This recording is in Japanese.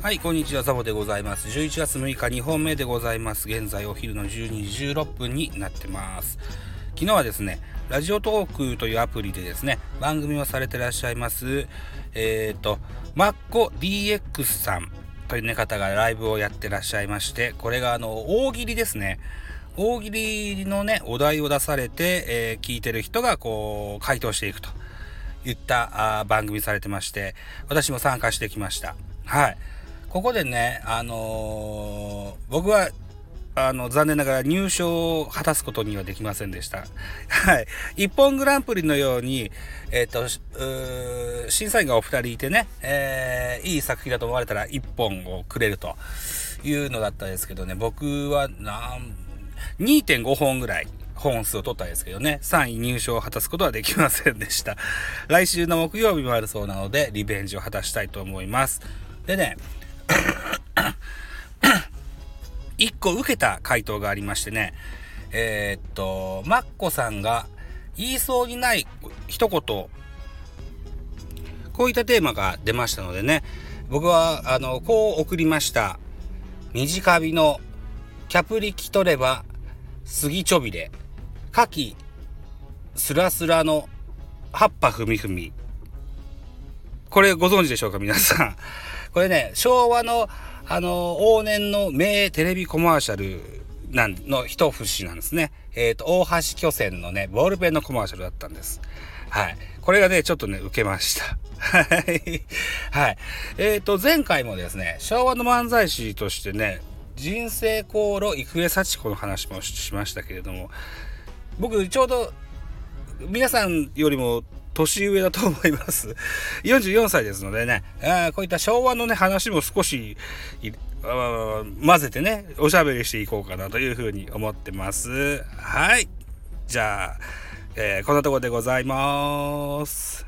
はい、こんにちは、ザボでございます。11月6日、2本目でございます。現在、お昼の12時16分になってます。昨日はですね、ラジオトークというアプリでですね、番組をされてらっしゃいます、えっ、ー、と、マッコ DX さんという、ね、方がライブをやってらっしゃいまして、これがあの、大喜利ですね。大喜利のね、お題を出されて、えー、聞いてる人がこう、回答していくといったあ番組されてまして、私も参加してきました。はい。ここでね、あのー、僕は、あの、残念ながら入賞を果たすことにはできませんでした。はい。一本グランプリのように、えっ、ー、と、審査員がお二人いてね、えー、いい作品だと思われたら一本をくれるというのだったんですけどね、僕は、なん2.5本ぐらい本数を取ったんですけどね、3位入賞を果たすことはできませんでした。来週の木曜日もあるそうなので、リベンジを果たしたいと思います。でね、1個受けた回答がありましてね、えー、っと、マッコさんが言いそうにない一言、こういったテーマが出ましたのでね、僕は、あの、こう送りました。短火のキャプリキ取れば、杉ちょびれ、牡蠣、スラスラの葉っぱふみふみ。これご存知でしょうか皆さん。これね、昭和の、あの、往年の名テレビコマーシャルなんの一節なんですね。えっ、ー、と、大橋巨船のね、ボールペンのコマーシャルだったんです。はい。これがね、ちょっとね、受けました。はい。えっ、ー、と、前回もですね、昭和の漫才師としてね、人生航路郁恵幸子の話もしましたけれども、僕、ちょうど、皆さんよりも年上だと思います。44歳ですのでね、あこういった昭和のね、話も少し、混ぜてね、おしゃべりしていこうかなというふうに思ってます。はい。じゃあ、えー、こんなとこでございます。